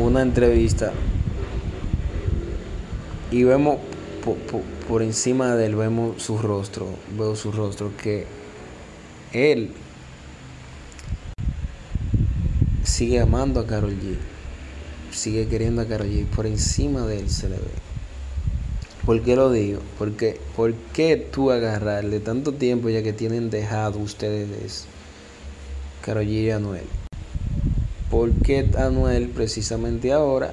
una entrevista y vemos por, encima de él, vemos su rostro, veo su rostro, que él sigue amando a Carol G, sigue queriendo a Carol G, por encima de él se le ve. ¿Por qué lo digo? ¿por qué tú agarrarle tanto tiempo ya que tienen dejado ustedes Carol G y Anuel? ¿Por qué Anuel precisamente ahora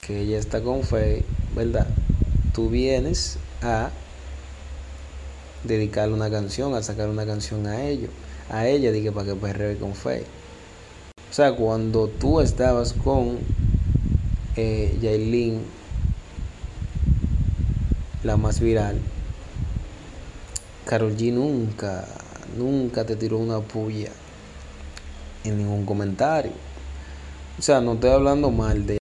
que ella está con fe, ¿verdad? Tú vienes a dedicarle una canción, a sacar una canción a ellos, a ella, dije para que perree con fe. O sea, cuando tú estabas con eh, la más viral, Carol G nunca, nunca te tiró una puya en ningún comentario. O sea, no estoy hablando mal de